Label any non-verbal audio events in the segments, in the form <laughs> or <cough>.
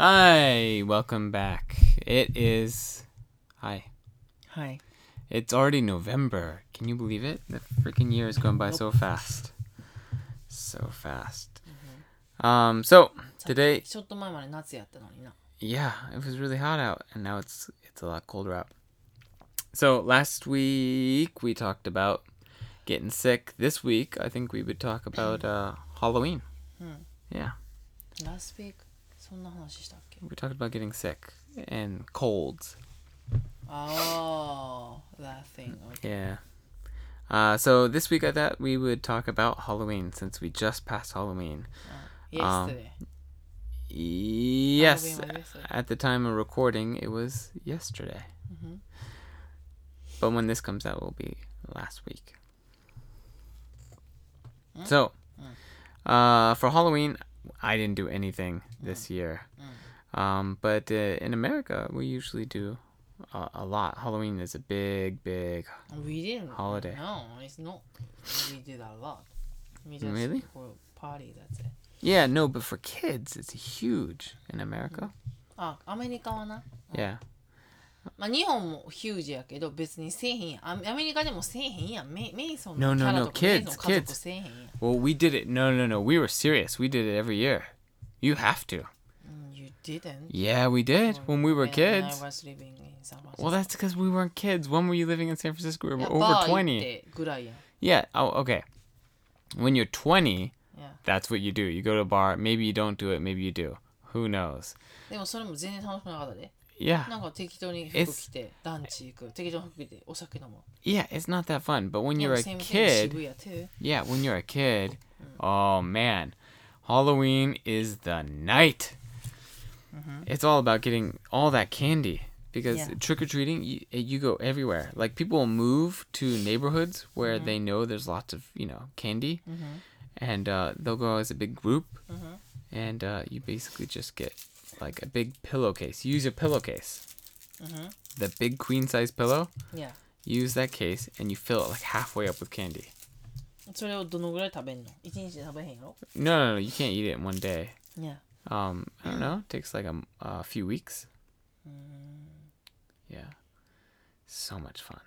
Hi, welcome back. It is. Hi. はい。 It's already November. Can you believe it? The freaking year has gone by so fast. So fast. Um, so, さっき today, ちょっと前まで夏やったのにな。 yeah, it was really hot out, and now it's it's a lot colder out. So, last week we talked about getting sick. This week, I think we would talk about uh, Halloween. Hmm. Yeah, Last week そんな話したっけ we talked about getting sick and colds. ああ、that thing. Okay. Yeah. Uh, so this week I thought we would talk about Halloween since we just passed Halloween. Yesterday. Yes, Halloween was yesterday. at the time of recording, it was yesterday. Mhm. But when this comes out, it will be last week. Mm. So, Mm. uh, for Halloween, I didn't do anything this year. Mm. Um, but uh, in America, we usually do a, a lot. Halloween is a big, big. We didn't. Holiday. No, it's not. We did a lot. We just Really? for party, that's it. Yeah, no, but for kids, it's huge in America. あ、アメリカはな。 Yeah. まあ日本もヒュージやけど別にせえへんやん。アメアメリカでもせえへんやん。メメイソン No, のキ no, ャラ no, とかメイソン kids, 家族 kids. せえへんやん。 Well, we did it. No, no, no. We were serious. We did it every year. You have to. うん You didn't. Yeah, we did when we were When I kids. was living in San Francisco. Well, that's because we weren't kids. When were you living in San Francisco? We い were や over バー行っ 20. てぐらいやん。 Yeah. Oh, okay. When you're 20, Yeah. that's what you do. You go to a bar. Maybe you don't do it. Maybe you do. Who knows? <laughs> でもそれも全然楽しくなかったで。 Yeah. なんか適当に服 It's- 着て、ランチ行く。適当に服着て、お酒飲む。 Yeah, it's not that fun. But when で you're も a same thing kid, 渋谷 too. yeah, when you're a kid, oh man, Halloween is the night. It's all about getting all that candy because Yeah. trick or treating, you, you go everywhere. Like people will move to neighborhoods where they know there's lots of you know candy, and uh, they'll go as a big group, and uh, you basically just get like a big pillowcase. Use your pillowcase, the big queen size pillow. Yeah. Use that case, and you fill it like halfway up with candy. それをどのぐらい食べんの一日で食べへんやろ No, no, no, you can't eat it in one day. Yeah. Um, I don't know. It takes like a, m- a few weeks. Yeah. So much fun.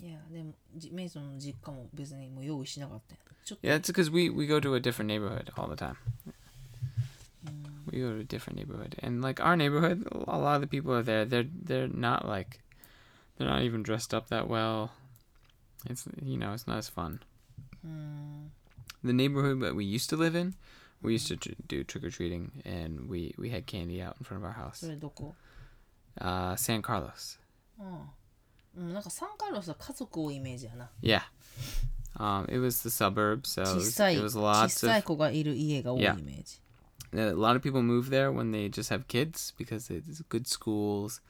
いや、でも、じメイソンの実家も別にもう用意しなかったやんちょっと、 Yeah, it's because we, we go to a different neighborhood all the time. we go to a different neighborhood, and like our neighborhood, a lot of the people are there. They're they're not like, they're not even dressed up that well. It's you know it's not as fun. Mm. The neighborhood that we used to live in, we used to tr- do trick or treating, and we we had candy out in front of our house. あ、uh, San Carlos. Oh. Hmm, うん、なんかサンカルロスは家族多いイメージやな。Yeah. Um, it was the suburbs, so it was, it was lots of... Yeah a lot of people move there when they just have kids because it's good schools.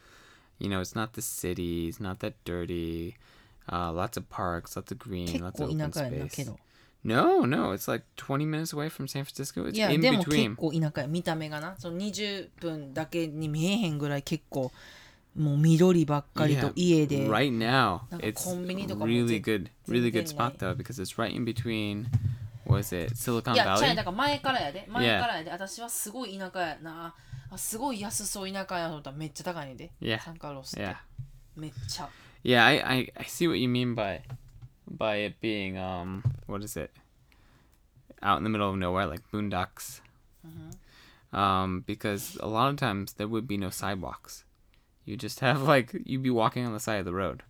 You know, it's not the city, it's not that dirty. Uh, lots of parks, lots of green, 結 lots 構 of open 田舎やな space. けど。 No, no, it's like 20 minutes away from San Francisco. It's いや、 in でも結 between. 構田舎や。見た目がな。その20分だけに見えへんぐらい結構、もう緑ばっかりと Yeah, 家で。 right now, なんか it's コンビニとかも really ぜ good, really good 全然ない。 spot though because it's right in between. Was it Silicon いや、ちゃう Valley? だから前からやで。前からやで。私はすごい田舎やな。あすごい安そう田舎やと思ったらめっちゃ高いねんで。 Yeah. サンカルロスって。 Yeah. めっちゃ。 Yeah, I, I, I see what you mean by by it being um what is it? Out in the middle of nowhere, like boondocks. Um, because a lot of times there would be no sidewalks. You just have like you'd be walking on the side of the road.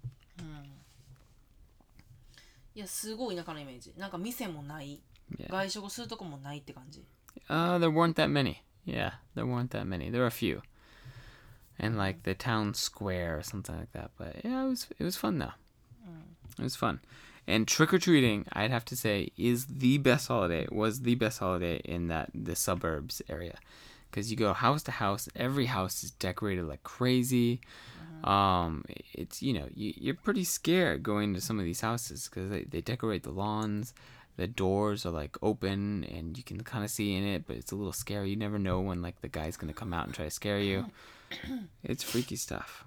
いや、すごい田舎のイメージ。なんか店もない。 Yeah. 外食するとこもないって感じ。 Uh, there weren't that many. Yeah, there weren't that many. There were a few. And like the town square or something like that. But yeah, it was it was fun though. It was fun. And trick or treating, I'd have to say, is the best holiday. Was the best holiday in that the suburbs area, because you go house to house. Every house is decorated like crazy. Um, it's you know you, you're pretty scared going to some of these houses because they, they decorate the lawns. The doors are like open and you can kind of see in it, but it's a little scary. You never know when like the guy's gonna come out and try to scare you. It's freaky stuff.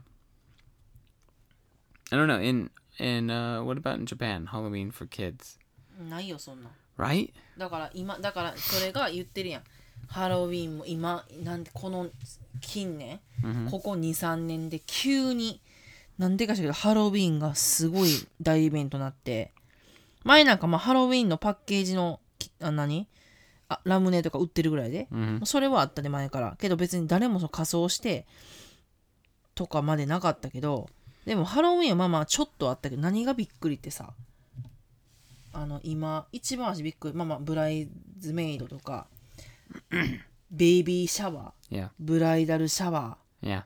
I don't know. In in uh, what about in Japan? Halloween for kids, ないよ、そんなん。right? だから今、だからそれが言ってるやん。ハロウィンも今なんでこの近年、Mhm. ここ23年で急になんでかしらハロウィンがすごい大イベントになって前なんかまあハロウィンのパッケージのきあ何？あラムネとか売ってるぐらいで、Mhm. それはあったで前からけど別に誰もその仮装してとかまでなかったけどでもハロウィンはまあまあちょっとあったけど何がびっくりってさあの今一番足びっくりまあまあブライズメイドとかベイビーシャワー.ブライダルシャワー.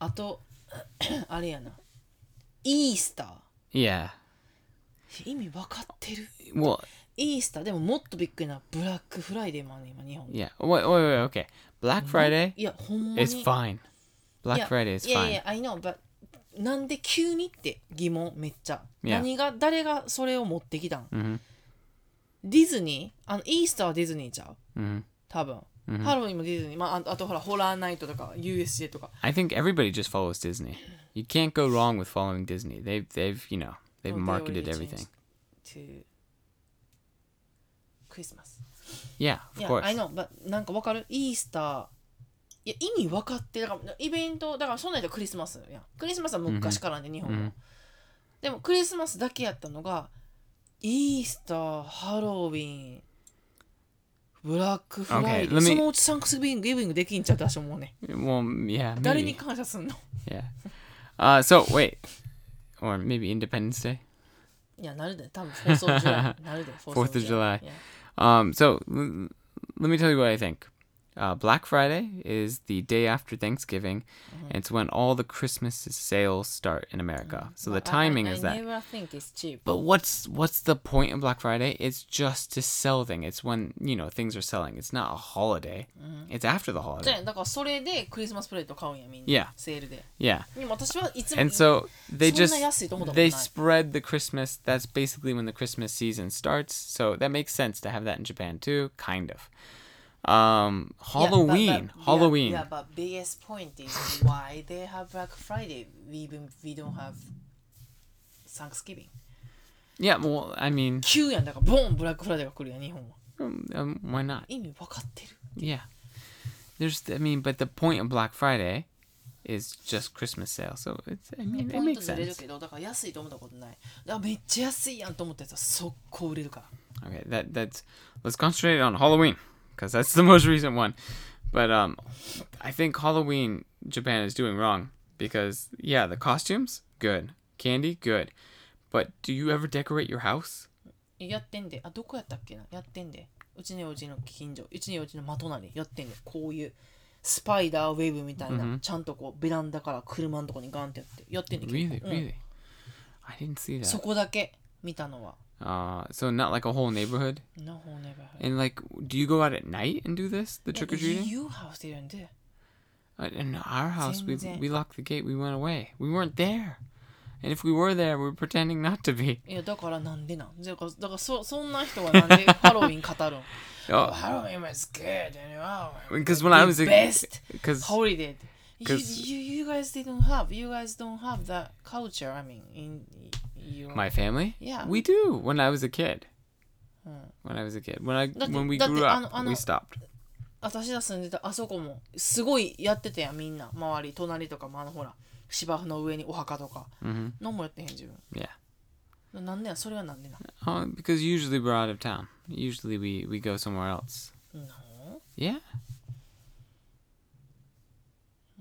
あと <clears throat> あれやなイースタ.ー意味分かってる。もう。イースターでももっとびっくりなブラックフライデーもある今日本。いや、おいおいおい、OK。ブラックフライデーいや、ほんまに。It's fine. ブラックフライデー is fine. いやいや、I know, but なんで急にって疑問めっちゃ。Yeah. 何が誰がそれを持ってきたん、mm hmm. ディズニー？あのイースターはディズニーちゃう、mm hmm. 多分。Mm hmm. ハロウィンもディズニー。まあ、あとほら、ホラーナイトとか、USJ とか。I think everybody just follows Disney. You can't go wrong with following Disney. They've, they you know. They've Oh, they marketed already everything. to クリスマス Yeah, of いや course. I know but なんかわかる？イースターいや意味分かってだからイベントだからそんなんやったらクリスマス。やんクリスマスは昔からね、日本は、うんでもクリスマスだけやったのがイースターハロウィンブラックフライデ Okay, ー me- そのうちサンクスギビングできんちゃう私思うね。Well, yeah, <laughs> 誰に.感謝すんの？Yeah. Uh, so wait, or maybe Independence Day. いやなるで多分4 of July <laughs> なるで Fourth of July. Yeah. Um, so l- let me tell you what I think. Uh, Black Friday is the day after Thanksgiving, and it's when all the Christmas sales start in America. So the But I- timing I, is I that. never think it's cheap But what's what's the point of Black Friday? It's just to sell things. It's when you know things are selling. It's not a holiday. It's after the じ holiday. ゃあだからそれでクリスマスプレート買うんやみんな、 Yeah. セールで Yeah. でも私はいつも And so they そん just な安いと思ったことない they spread the Christmas. That's basically when the Christmas season starts. So that makes sense to have that in Japan too, kind of. Um, Halloween, Halloween. Yeah, but biggest point is why they have Black Friday. We even we don't have Thanksgiving. Yeah, well, I mean, 急やんだからボンブラックフライデーが来るやん日本は。 um, um, why not? 意味分かってる。 Yeah. There's, I mean, but the point of Black Friday is just Christmas sale. So it's, I mean, it ポイント makes ずれる sense. けどだから安いと思ったことない。あめっちゃ安いやんと思ったやつは速攻売れるから。 Okay, that that's let's concentrate on Halloween Because that's the most recent one. But um, I think Halloween Japan is doing wrong because yeah, the costumes good, candy good, but do you ever decorate your house? やってんで。あどこやったっけなやってんで。うちのうちの近所。うちのうちのま隣やってんで。こういう。スパイダーウェーブみたいな、ちゃんとこうベランダから車のとこにガンってやってやってんで Really, 結構うん really. I didn't see そ that. こだけ見たのは Uh, so not like a whole neighborhood. No whole neighborhood And like, do you go out at night and do this, the trick or treating? You house didn't do Uh, In our house, we Same we locked the gate. We went away. We weren't there. And if we were there, we were pretending not to be. いやだからなんでなんだからだからそそんな人はなんでハ<laughs> ロウィン語るん Oh, ハロウィン was good and wow because when I was a best because holiday you, 'Cause- you, you guys didn't have you guys don't have that culture I mean in your my family, Yeah. we do. When I was a kid, when I was a kid, when I Date- when we date, grew ano- up, ano- we stopped. 私が住んでたあそこもすごいやってたやんみんな周り隣とかもあのほら芝生の上にお墓とか hmm 何もやってへん自分 Yeah. なんでやそれはなんでな Oh, because usually we're out of town. Usually we we go somewhere else. の Yeah.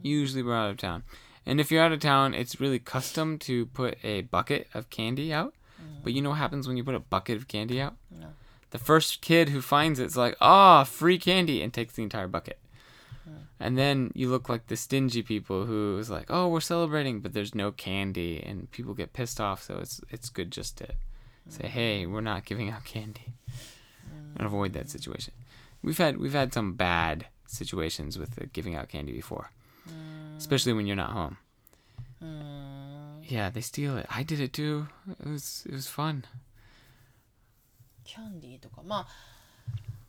Usually we're out of town. And if you're out of town, it's really custom to put a bucket of candy out. Mm-hmm. But you know what happens when you put a bucket of candy out? No. The first kid who finds it's like, ah, free candy, and takes the entire bucket. Hmm. And then you look like the stingy people who is like, oh, we're celebrating, but there's no candy, and people get pissed off. So it's it's good just to say, hmm. hey, we're not giving out candy, hmm. and avoid that situation. We've had we've had some bad situations with the giving out candy before, especially when you're not home. Yeah, they steal it. I did it too. It was it was fun. キャンディーとかまあ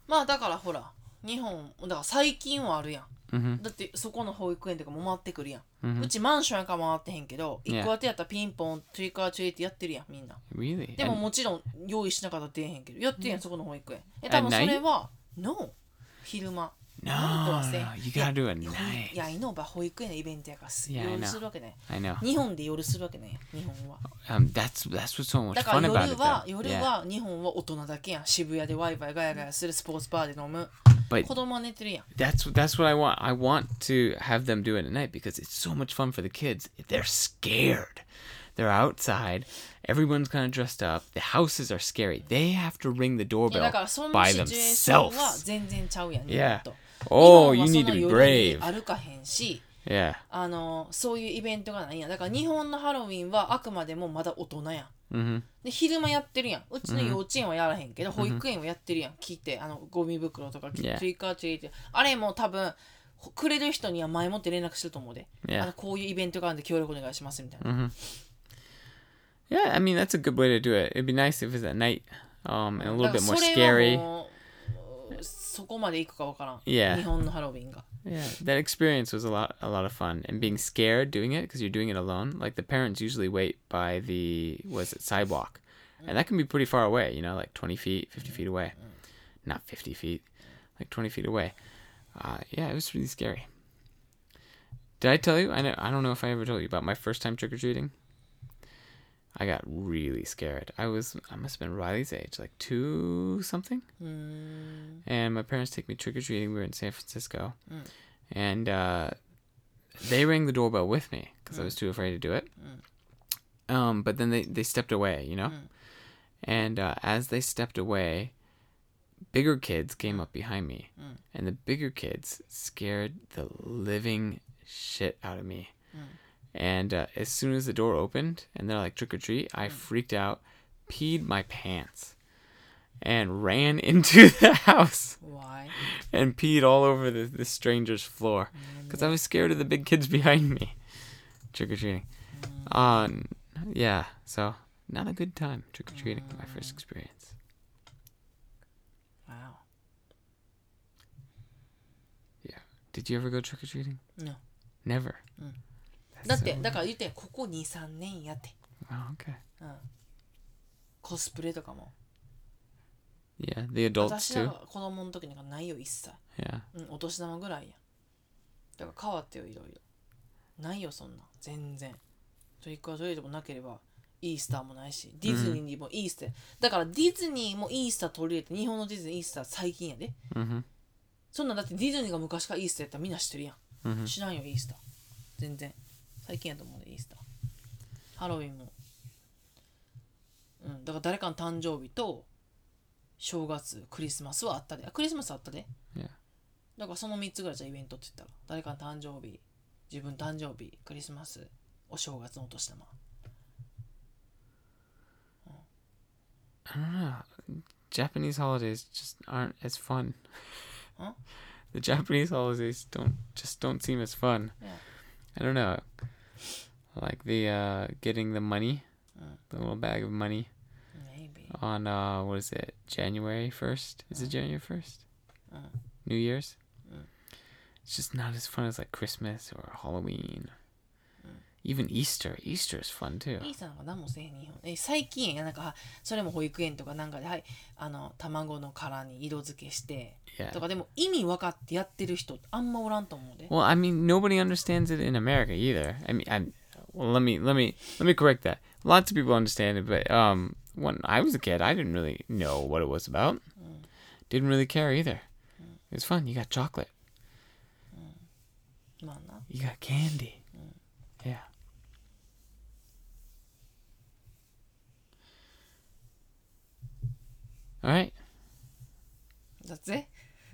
まあだからほら日本だから最近はあるやん hmm だってそこの保育園とかも回ってくるやん、Mhm. うちマンションやから回ってへんけど.一個当てやったらピンポントリカーチュエってやってるやんみんな Really? でももちろん用意しなかったら出えへんけどやってるやんそこの保育園え多分そ?れは No 昼間 No, ナイトはせ no, you gotta do it いや night. いやイノバ保育園のイベントやからす Yeah, I 夜 know. するわけね I know. 日本で夜するわけね日本は Um, that's that's what's so much だか fun ら about 夜 it. は Though. 夜 Yeah. は日本は大人だけやん渋谷でワイワイガヤガヤするスポーツバーで飲む But 子供は寝てるやん that's that's what I want. I want to have them do it at night because it's so much fun for the kids. They're scared. They're outside. Everyone's kind of dressed up. The houses are scary. They have to ring the いや doorbell だからその by シチュエーションは themselves. 全然ちゃうやん Yeah. 日本と Oh, 日 you 本 need は to そ be brave. 歩かへんし Yeah. あのそういうイベントがないやんだから日本のハロウィンはあくまでもまだ大人やん Mm-hmm. で昼間やってるやんうちの幼稚園はやらへんけど、保育園はやってるやん聞いてあのゴミ袋とか.トリックアーチェリーってあれも多分ほくれる人には前もって連絡してると思うで、Yeah. あのこういうイベントがあるんで協力お願いしますみたいな、Yeah, I mean that's a good way to do it. It'd be nice if it was at night, um, and a だ little bit more scary. もうそこまで行くかわからん、 Yeah. 日本のハロウィンが Yeah, that experience was a lot a lot of fun, and being scared doing it because you're doing it alone. Like the parents usually wait by the was it sidewalk, and that can be pretty far away. You know, like twenty feet, fifty feet away, not fifty feet, like twenty feet away. Uh, yeah, it was really scary. Did I tell you? I know. I don't know if I ever told you about my first time trick or treating. I got really scared. I was I must have been Riley's age, like two something. Mm. And my parents take me trick or treating. We were in San Francisco, mm. and uh, they rang the doorbell with me because I mm. was too afraid to do it. Um, but then they they stepped away, you know. And uh, as they stepped away, bigger kids came up behind me, and the bigger kids scared the living shit out of me. And uh, as soon as the door opened and they're like trick or treat, I freaked out, peed my pants, and ran <laughs> into the house Why? and peed all over the, the stranger's floor because I was scared of the big kids <laughs> behind me trick or treating. Uh, yeah, so not a good time trick or treating. My first experience. Wow. Yeah. Did you ever go trick or treating? No. Never. だってだから言ってんここ23年やって。Oh, okay. コスプレとかも。Yeah, the adults 私ら too. が子供の時なんかないよ一切。Yeah. うんお年玉ぐらいや。だから変わってよいろいろ。ないよそんな全然。トリックアトリートもなければイースターもないしディズニーにもイースター、だからディズニーもイースター取り入れて日本のディズニーイースター最近やで。Mm-hmm. そんなんだってディズニーが昔からイースターやったらみんな知ってるやん、Mhm. 知らんよイースター。全然最近やと思うでイースターハロウィンもうんだから誰かの誕生日と正月クリスマスはあったであクリスマスあったで Yeah. だからその3つぐらいじゃイベントって言ったら誰かの誕生日自分誕生日クリスマスお正月のお年玉 I don't know. Japanese holidays just aren't as fun. Huh? The Japanese holidays don't just don't seem as fun. Yeah. I don't know. Like the uh getting the money, Mm. the little bag of money maybe on uh what is it? January 1st? Is it January 1st? Mm. New Year's? Mm. It's just not as fun as like Christmas or Halloween. Mm. Even Easter. Easter is fun too. イースターなんか何もせえへん日本え最近やなんかそれも保育園とかなんかではいあの卵の殻に色付けして Yeah. とかでも意味分かってやってる人あんまおらんと思うで Well, I mean, nobody understands it in America either. I mean, I'm, well, let me let me let me correct that. Lots of people understand it, but um, when I was a kid, I didn't really know what it was about. Didn't really care either. It was fun. You got chocolate. まあな You got candy. Yeah. All right. だぜ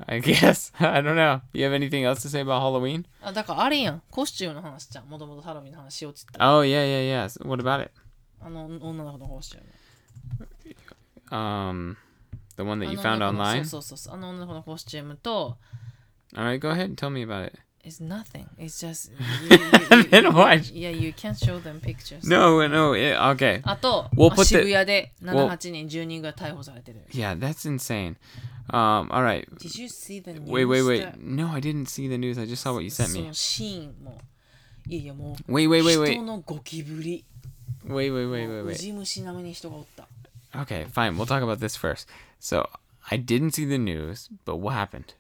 I guess. <laughs> I don't know. You have anything else to say about Halloween? あだからあれやんコスチュームの話じゃんもともとハロウィンの話しようって言った Oh yeah, yeah, yeah. So what about it? あの女の子のコスチューム Um, the one that あ you の found 女の子の online. そうそうそうあの女の子のコスチュームと All right, go ahead and tell me about it. It's nothing. It's just you, <laughs> you, you, Then why? Yeah, you can't show them pictures. No, no. It, okay. あと、 We'll まあ put the- 渋谷で We'll- 7、8人、10人ぐらい逮捕されてる。 Yeah, that's insane. Um, all right. Did you see the news? Wait, wait, wait. that- No, I didn't see the news. I just saw what you sent そ me. のシーンも。いやいやもう、 Wait, wait, wait, 人 wait. のゴキブリ。 Wait, wait, wait, も wait, うウ wait. ジ虫並みに人がおった。 Okay, fine. We'll talk about this first. So, I didn't see the news, but what happened?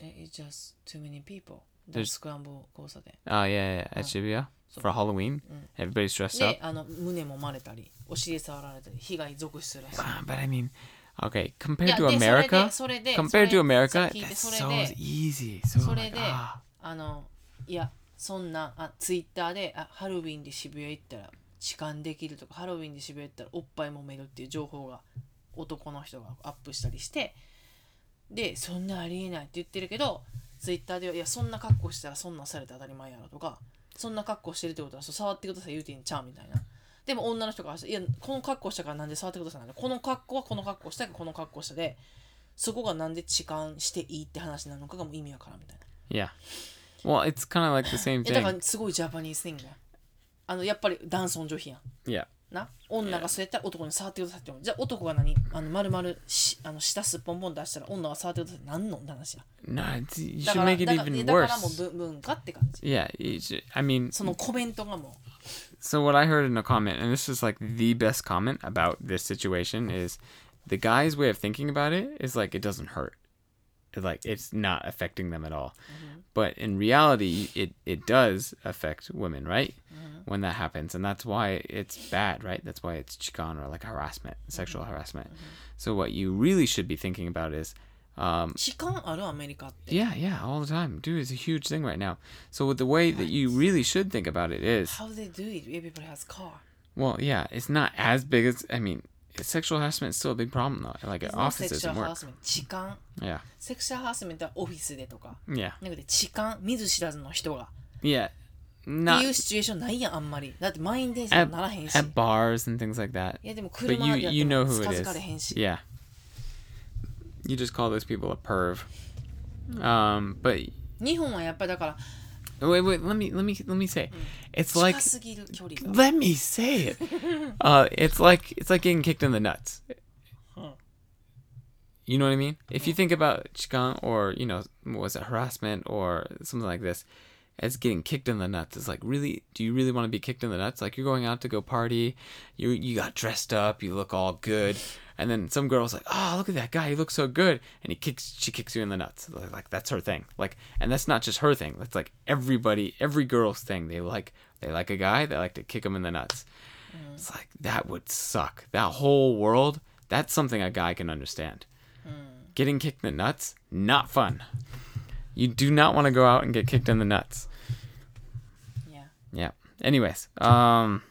There is just too many people. There's- scramble 交差点 Oh yeah, yeah, at Oh. Shibuya So- for Halloween. Mm. Everybody's dressed で up. あの胸もまれたりお尻触られたり被害続出するらしい Ah, but I mean, okay, い compared や to で America, それでそれで compared それ to America, さっき聞いて that's そ so れで easy. So それ like, で ah. あのいやそんなあツイッターであハロウィンで渋谷行ったら痴漢できるとかハロウィンで渋谷行ったらおっぱい揉めるっていう情報が男の人がアップしたりしてでそんなありえないって言ってるけどツイッターではいやそんな格好したらそんなんされて当たり前やろとかそんな格好してるってことはそう触ってください言うてんちゃうみたいなでも女の人からしていやこの格好したからなんで触ってくださいなんでこの格好はこの格好したからこの格好したで。そこがなんで痴漢していいって話なのかがもう意味わからんみたいな。Yeah. Well, it's kind of like the same えだか thing. らすごいジャパニーズ・シングあのやっぱり男尊女卑やん。Yeah. な？女がそうやったら男に触ってくださいって思う。じゃあ男が何？あの丸々しあの舌すっぽんぽん出したら女が触ってくださいってなんのって話や。It's, you だ should から make it だから even だからもう worse. 文文化って感じ。Yeah, you should, I mean, そのコメントがも so what I heard in a comment, and this is like the best comment about this situation, is the guy's way of thinking about it is like it doesn't hurt. It, like it's not affecting them at all. Mm-hmm. But in reality, it it does affect women, right? Mm-hmm. When that happens, and that's why it's bad, right? That's why it's chikan or like harassment, sexual mm-hmm. harassment. So what you really should be thinking about is, um, う痴漢あるアメリカって yeah, yeah, all the time, dude. It's a huge thing right now. So the way that you really should think about it is, How they do it? Everybody has car well, yeah, it's not as big as I mean, sexual harassment is still a big problem though. Like at It's not offices sexual and work. harassment 痴漢 Yeah, セクシャルハラスメントはオフィスでとか yeah, なんかで痴漢見ず知らずの人が yeah. って Not いうシチュエーションないやんあんまりだって満員電車 at, にならへんし at bars and things like that. いやでも But 車 you やって you know も who 近 it づ is. かれへんし Yeah. You just call those people a perv. Um, but 日本はやっぱりだから wait, wait. Let me let me let me say, it's 近 like すぎる距離が let me say it. <laughs> Uh, it's like it's like getting kicked in the nuts. You know what I mean? If you think about chikan or you know what was it harassment or something like this, as getting kicked in the nuts, it's like really, do you really want to be kicked in the nuts? Like you're going out to go party, you you got dressed up, you look all good, and then some girl's like, oh look at that guy, he looks so good, and he kicks, she kicks you in the nuts. Like, like that's her thing. Like, and that's not just her thing. That's like everybody, every girl's thing. They like they like a guy, they like to kick him in the nuts. Mm. It's like that would suck. That whole world, that's something a guy can understand. Mm. Getting kicked in the nuts, not fun. You do not want to go out and get kicked in the nuts. いや Yeah. Anyways, um,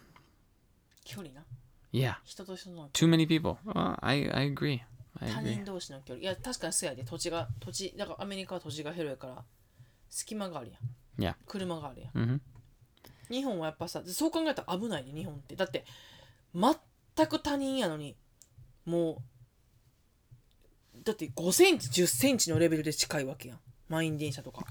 距離な yeah, 人と人の too many people. Well, I I agree. I 他 agree. 人同士の距離いや確かにそうやで土地が土地だからアメリカは土地が広いから隙間があるやん Yeah. 車があるやん Mhm. 日本はやっぱさそう考えたら危ないね日本ってだって全く他人やのにもうだって5センチ10センチのレベルで近いわけやん満員電車とか。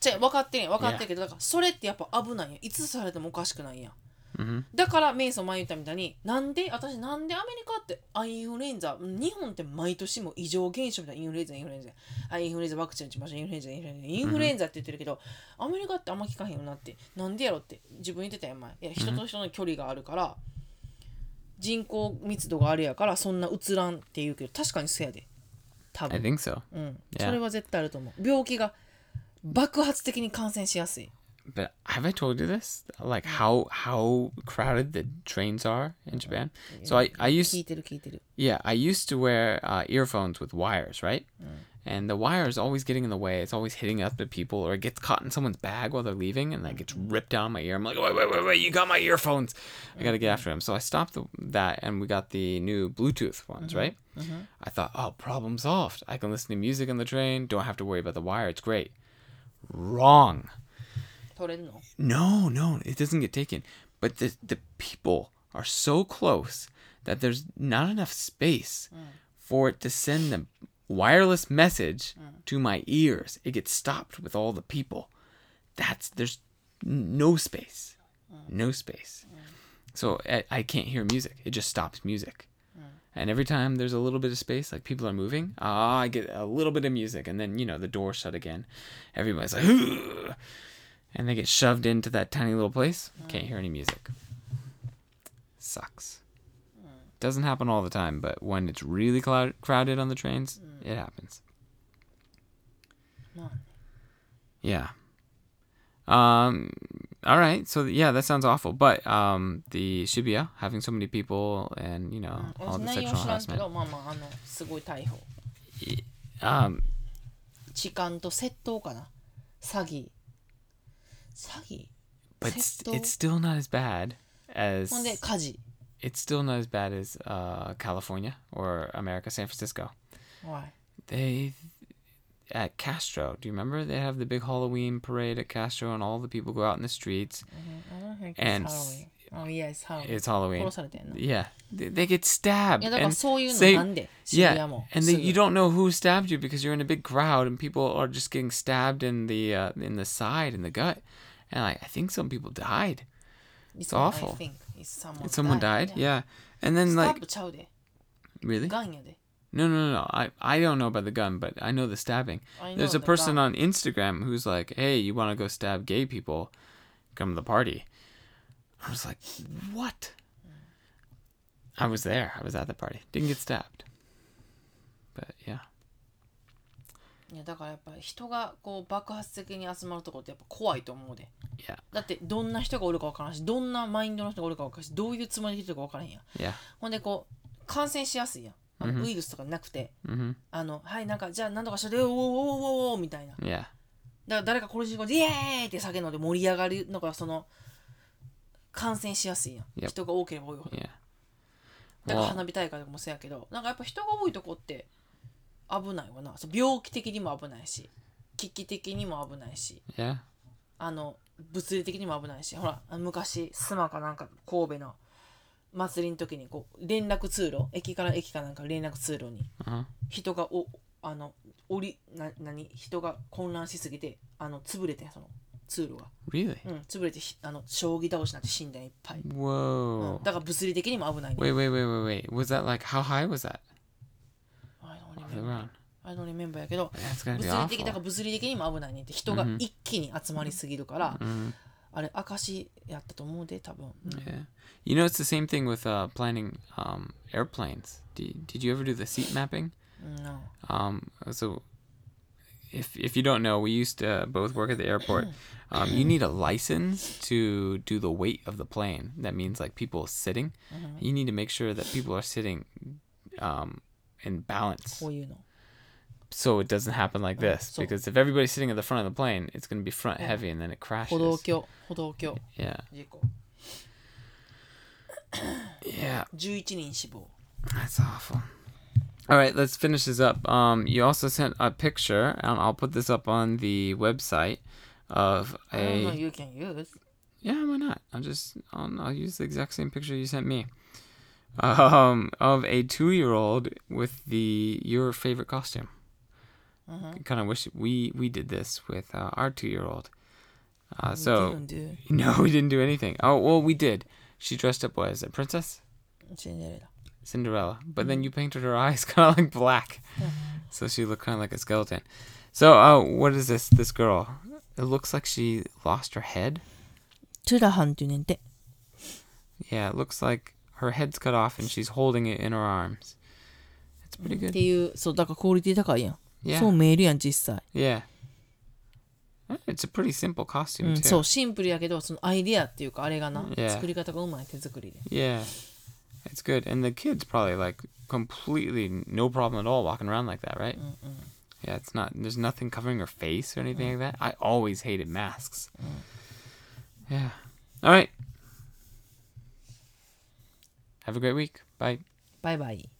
じゃあ分かってんやん。分かってるけどだからそれってやっぱ危ないやん。いつされてもおかしくないやん。Mhm. だからメイソン前言ったみたいになんで私なんでアメリカってあインフルエンザ日本って毎年も異常現象みたいなインフルエンザインフルエンザ。あインフルエンザワクチン打ちましたインフルエンザインフルエンザインフルエンザって言ってるけど、アメリカってあんま聞かへんよなって。なんでやろって。自分言ってたやん前。いや人と人の距離があるから、人口密度があるやからそんなうつらんって言うけど確かにそうやで多 I 分、 think so. うん、 Yeah. それは絶対あると思う病気が爆発的に感染しやすい But have I told you this? Like how how crowded the trains are in Japan. So I I 聞 used いてる聞いてる Yeah, I used to wear uh, earphones with wires, right? and the wire is always getting in the way. It's always hitting up the people, or it gets caught in someone's bag while they're leaving, and that gets ripped out of my ear. I'm like, wait, wait, wait, wait! You got my earphones. I gotta get after him. So I stopped the, that, and we got the new Bluetooth ones, mm-hmm. right? Mm-hmm. I thought, oh, problem solved. I can listen to music on the train. Don't have to worry about the wire. It's great. Wrong. No, no, it doesn't get taken. But the the people are so close that there's not enough space mm. for it to send them wireless message mm. to my ears. It gets stopped with all the people. That's there's no space. Mm. No space. Mm. So I, I can't hear music. It just stops music. And every time there's a little bit of space, like people are moving, ah, I get a little bit of music, and then you know the door shut again. Everybody's like, "Ugh," and they get shoved into that tiny little place. Can't hear any music. Sucks. Doesn't happen all the time, but when it's really cloud- crowded on the trains, it happens. まあね Yeah. Um. All right. So yeah, that sounds awful. But um, the Shibuya having so many people and you know うん all 私 the 内容 sexual 知らんけ harassment. どまあまああのすごい逮捕 Um. 痴漢と窃盗かな詐欺詐欺 But it's, 窃盗 it's still not as bad as ほんで火事 it's still not as bad as uh, California or America, San Francisco. Why? They at Castro. Do you remember they have the big Halloween parade at Castro, and all the people go out in the streets. Mm-hmm. I don't think and it's Halloween. Oh yeah, it's Halloween. It's Halloween. Yeah, they, they get stabbed. Yeah, and say, yeah, and they, you don't know who stabbed you because you're in a big crowd and people are just getting stabbed in the uh, in the side in the gut, and I think some people died It's awful. I think it's someone, Someone died, yeah. And then スタッ like プちゃうで。 really? ガンやで。 No, no, no, no. I I don't know about the gun, but I know the stabbing. I know There's a the person gun. on Instagram who's like, "Hey, you want to go stab gay people? Come to the party." I was like, "What?" I was there. I was at the party. Didn't get stabbed. いやだからやっぱり人がこう爆発的に集まるところってやっぱ怖いと思うで。Yeah. だってどんな人がおるか分からんし、どんなマインドの人がおるか分からんし、どういうつもりで来てるか分からへんやん。Yeah. ほんでこう感染しやすいやん。あのウイルスとかなくて、Mhm. あのはいなんかじゃあ何とかしろよおーおーおーおーおーみたいな。だか Yeah. ら誰か殺しに行こうイエーイって叫んので盛り上がるのがその感染しやすいやん。Yep. 人が多ければ多いほど。Yeah. だから Well, 花火大会とかもそうやけどなんかやっぱ人が多いとこって危ないわなそう病気的にも危ないし危機的にも危ないし yeah. あの物理的にも危ないしほら昔須磨かなんか神戸の祭りの時にこう連絡通路駅から駅かなんか連絡通路に Uh-huh. 人がおあの降りな何人が混乱しすぎてあの潰れてその通路が、Really? うん、潰れてひあの将棋倒しになって死んだんいっぱい、う Whoa. ん、だから物理的にも危ないね Wait, wait, wait, wait, wait. Was that like how high was that? I don't Off the remember. ground. I don't remember やけど That's gotta 物 be 理的だ awful. から物理的にも危ないねって人が一気に集まりすぎるから、 Mhm. あれ証やったと思うで多分、うん Yeah. You know, it's the same thing with uh, planning um, airplanes. Did, did you ever do the seat mapping? うんな Um, so, if if you don't know, we used to both work at the airport. <clears throat> Um, you need a license to do the weight of the plane. That means like people sitting. You need to make sure that people are sitting um, in balance, こういうの so it doesn't happen like Oh, this. so- Because if everybody's sitting at the front of the plane, it's going to be front Yeah. heavy, and then it 歩道 crashes. 橋歩道橋 Yeah, 事故 yeah. <coughs> 11人死亡 That's awful. All right, let's finish this up. Um, you also sent a picture, and I'll put this up on the website of I don't know a. you can use Yeah, why not? I'll just I'll, I'll use the exact same picture you sent me. um, of a two-year-old with the your favorite costume. Mm-hmm. I Kind of wish we we did this with uh, our two-year-old. Uh, we so <laughs> no, we didn't do anything. Oh well, we did. She dressed up as a princess. Cinderella. Cinderella, but mm-hmm. then you painted her <laughs> eyes kind of like black, mm-hmm. so she looked kind of like a skeleton. So, uh, what is this? This girl. It looks like she lost her head. 2라 한두는데. Yeah, it looks like her head's cut off and she's holding it in her arms. It's pretty っ good. ていうそうだからクオリティ高いやん、 Yeah. そう見えるやん実際、 Yeah. Eh, It's a pretty simple う costume, ん、 too. そうシンプルやけどそのアイデアっていうかあれがな、 Yeah. 作り方がうまい手作りで Yeah. It's good. And the kid's probably like completely no problem at all walking around like that, right? Yeah, it's not, there's nothing covering her face or anything like that. I always hated masks. Yeah. All right. Have a great week. Bye. Bye bye.